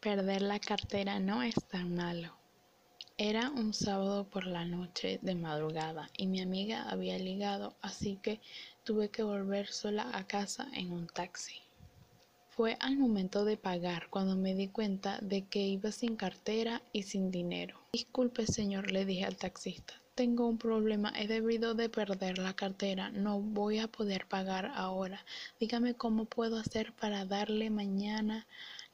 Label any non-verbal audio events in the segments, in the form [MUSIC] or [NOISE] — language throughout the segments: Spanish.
Perder la cartera no es tan malo. Era un sábado por la noche de madrugada y mi amiga había ligado, así que tuve que volver sola a casa en un taxi. Fue al momento de pagar cuando me di cuenta de que iba sin cartera y sin dinero. Disculpe señor, le dije al taxista. Tengo un problema, he debido de perder la cartera, no voy a poder pagar ahora. Dígame cómo puedo hacer para darle mañana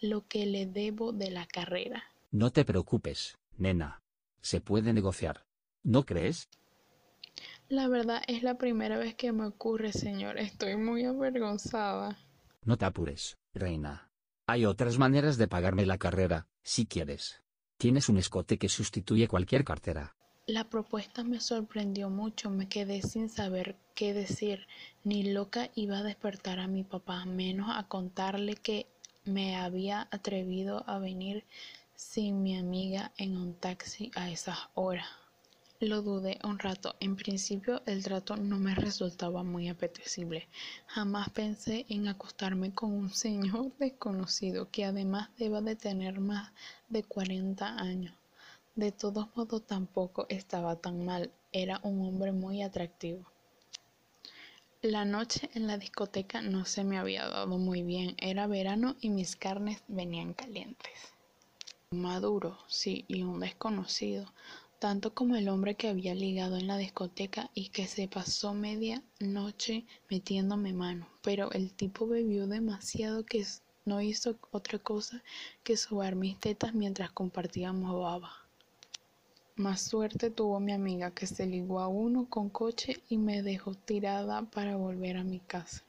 lo que le debo de la carrera. No te preocupes, nena. Se puede negociar. ¿No crees? La verdad es la primera vez que me ocurre, señor. Estoy muy avergonzada. No te apures, reina. Hay otras maneras de pagarme la carrera, si quieres. Tienes un escote que sustituye cualquier cartera. La propuesta me sorprendió mucho, me quedé sin saber qué decir. Ni loca iba a despertar a mi papá, menos a contarle que me había atrevido a venir sin mi amiga en un taxi a esas horas. Lo dudé un rato. En principio el trato no me resultaba muy apetecible. Jamás pensé en acostarme con un señor [LAUGHS] desconocido que además deba de tener más de 40 años. De todos modos tampoco estaba tan mal. Era un hombre muy atractivo. La noche en la discoteca no se me había dado muy bien. Era verano y mis carnes venían calientes. Maduro, sí, y un desconocido, tanto como el hombre que había ligado en la discoteca y que se pasó media noche metiéndome mano. Pero el tipo bebió demasiado que no hizo otra cosa que sobar mis tetas mientras compartíamos baba. Más suerte tuvo mi amiga que se ligó a uno con coche y me dejó tirada para volver a mi casa.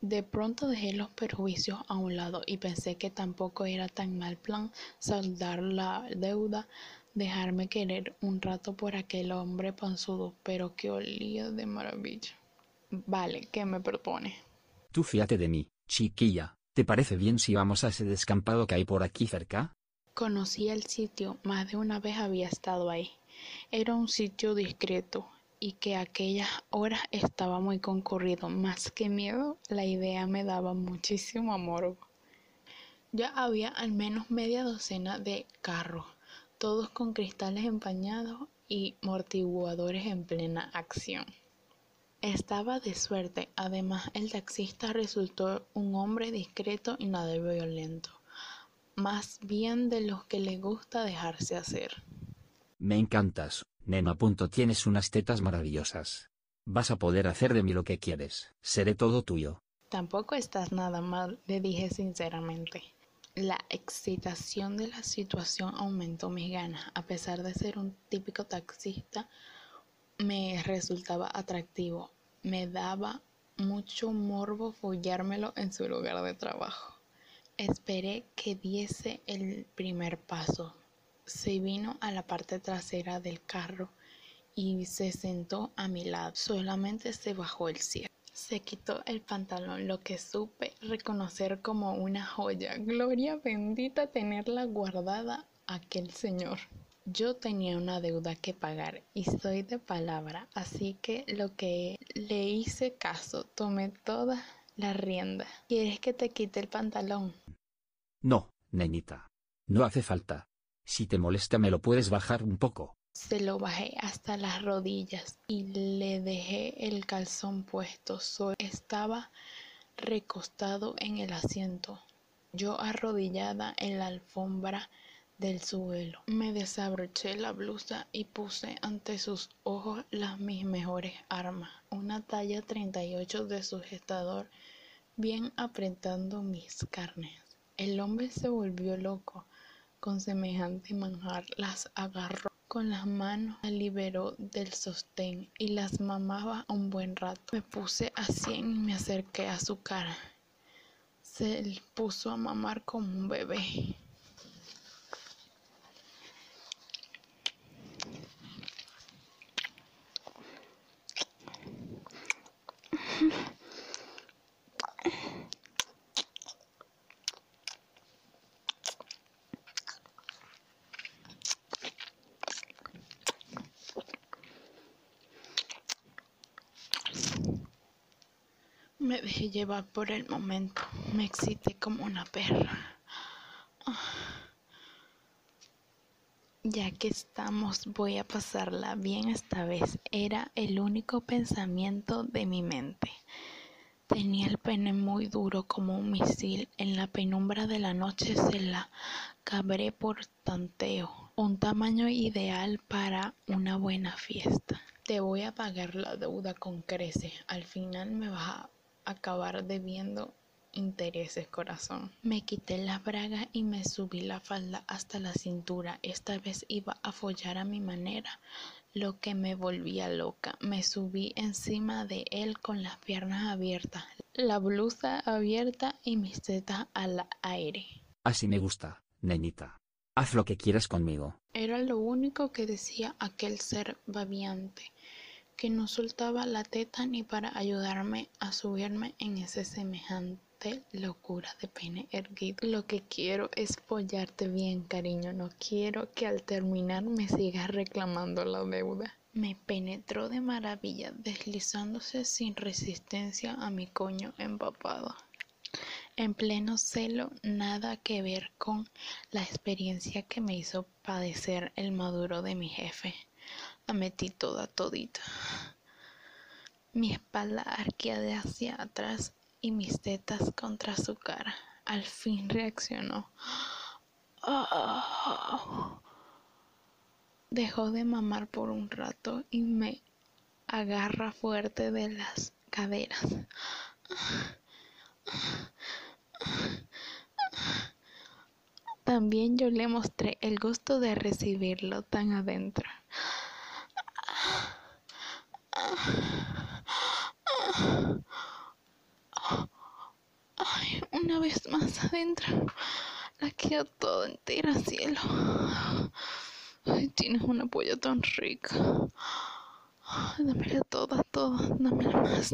De pronto dejé los perjuicios a un lado y pensé que tampoco era tan mal plan saldar la deuda, dejarme querer un rato por aquel hombre panzudo, pero que olía de maravilla. Vale, ¿qué me propone? Tú fíate de mí, chiquilla. ¿Te parece bien si vamos a ese descampado que hay por aquí cerca? Conocía el sitio, más de una vez había estado ahí. Era un sitio discreto y que aquellas horas estaba muy concurrido. Más que miedo, la idea me daba muchísimo amor. Ya había al menos media docena de carros, todos con cristales empañados y mortiguadores en plena acción. Estaba de suerte, además el taxista resultó un hombre discreto y nada violento más bien de los que le gusta dejarse hacer. Me encantas, nena. Punto tienes unas tetas maravillosas. Vas a poder hacer de mí lo que quieres. Seré todo tuyo. Tampoco estás nada mal, le dije sinceramente. La excitación de la situación aumentó mis ganas. A pesar de ser un típico taxista, me resultaba atractivo. Me daba mucho morbo follármelo en su lugar de trabajo. Esperé que diese el primer paso. Se vino a la parte trasera del carro y se sentó a mi lado. Solamente se bajó el cierre. Se quitó el pantalón, lo que supe reconocer como una joya. Gloria bendita tenerla guardada aquel señor. Yo tenía una deuda que pagar y soy de palabra, así que lo que le hice caso, tomé toda la rienda. ¿Quieres que te quite el pantalón? No, nenita. No hace falta. Si te molesta me lo puedes bajar un poco. Se lo bajé hasta las rodillas y le dejé el calzón puesto. Solo estaba recostado en el asiento, yo arrodillada en la alfombra del suelo. Me desabroché la blusa y puse ante sus ojos las mis mejores armas, una talla 38 de sujetador bien apretando mis carnes. El hombre se volvió loco con semejante manjar, las agarró con las manos, las liberó del sostén y las mamaba un buen rato. Me puse así y me acerqué a su cara. Se puso a mamar como un bebé. Me dejé llevar por el momento. Me excité como una perra. Ya que estamos, voy a pasarla bien esta vez. Era el único pensamiento de mi mente. Tenía el pene muy duro como un misil. En la penumbra de la noche se la cabré por tanteo. Un tamaño ideal para una buena fiesta. Te voy a pagar la deuda con crece. Al final me vas a acabar debiendo intereses, corazón. Me quité las bragas y me subí la falda hasta la cintura. Esta vez iba a follar a mi manera, lo que me volvía loca. Me subí encima de él con las piernas abiertas, la blusa abierta y mis tetas al aire. Así me gusta, nenita. Haz lo que quieras conmigo. Era lo único que decía aquel ser babiante que no soltaba la teta ni para ayudarme a subirme en ese semejante locura de pene erguido. Lo que quiero es follarte bien, cariño. No quiero que al terminar me sigas reclamando la deuda. Me penetró de maravilla, deslizándose sin resistencia a mi coño empapado. En pleno celo, nada que ver con la experiencia que me hizo padecer el maduro de mi jefe. La metí toda todita. Mi espalda arqueada hacia atrás y mis tetas contra su cara. Al fin reaccionó. [GASPS] Dejó de mamar por un rato y me agarra fuerte de las caderas. También yo le mostré el gusto de recibirlo tan adentro. Una vez más adentro. La queda toda entera, cielo. Ay, tienes una polla tan rica. Dámela toda, toda, dámela más.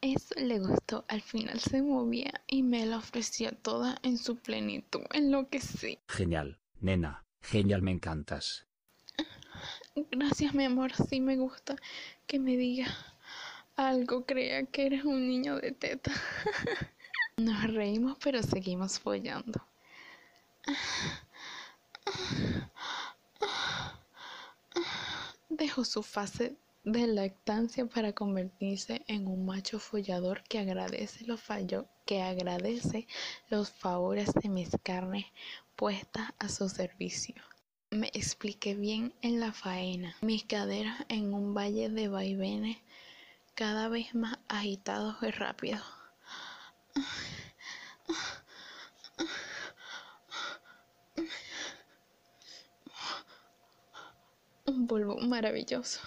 Eso le gustó. Al final se movía y me la ofrecía toda en su plenitud, en lo que sí. Genial, nena. Genial, me encantas. Gracias, mi amor. Sí me gusta que me diga algo crea que eres un niño de teta. [LAUGHS] Nos reímos pero seguimos follando. Dejó su fase de lactancia para convertirse en un macho follador que agradece los fallos, que agradece los favores de mis carnes puestas a su servicio. Me expliqué bien en la faena, mis caderas en un valle de vaivenes cada vez más agitados y rápidos. Un polvo maravilloso.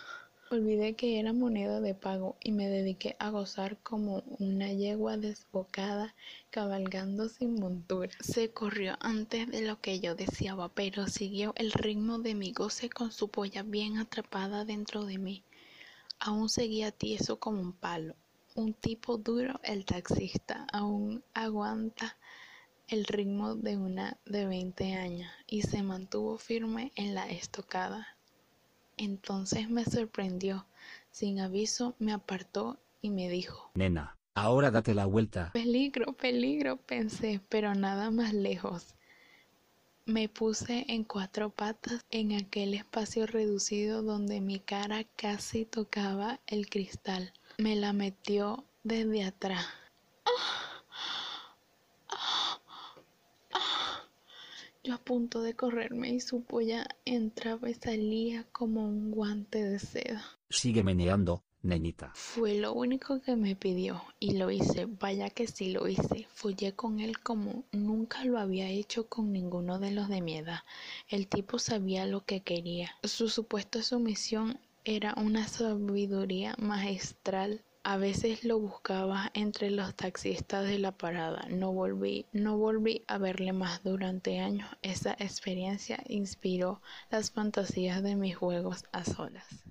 Olvidé que era moneda de pago y me dediqué a gozar como una yegua desbocada cabalgando sin montura. Se corrió antes de lo que yo deseaba, pero siguió el ritmo de mi goce con su polla bien atrapada dentro de mí. Aún seguía tieso como un palo. Un tipo duro, el taxista, aún aguanta el ritmo de una de 20 años y se mantuvo firme en la estocada. Entonces me sorprendió. Sin aviso me apartó y me dijo, Nena, ahora date la vuelta. Peligro, peligro, pensé, pero nada más lejos. Me puse en cuatro patas en aquel espacio reducido donde mi cara casi tocaba el cristal. Me la metió desde atrás. Yo a punto de correrme y su polla entraba y salía como un guante de seda. Sigue meneando, nenita. Fue lo único que me pidió y lo hice, vaya que sí lo hice. Follé con él como nunca lo había hecho con ninguno de los de mi edad. El tipo sabía lo que quería. Su supuesta sumisión era una sabiduría magistral. A veces lo buscaba entre los taxistas de la parada. No volví, no volví a verle más durante años. Esa experiencia inspiró las fantasías de mis juegos a solas.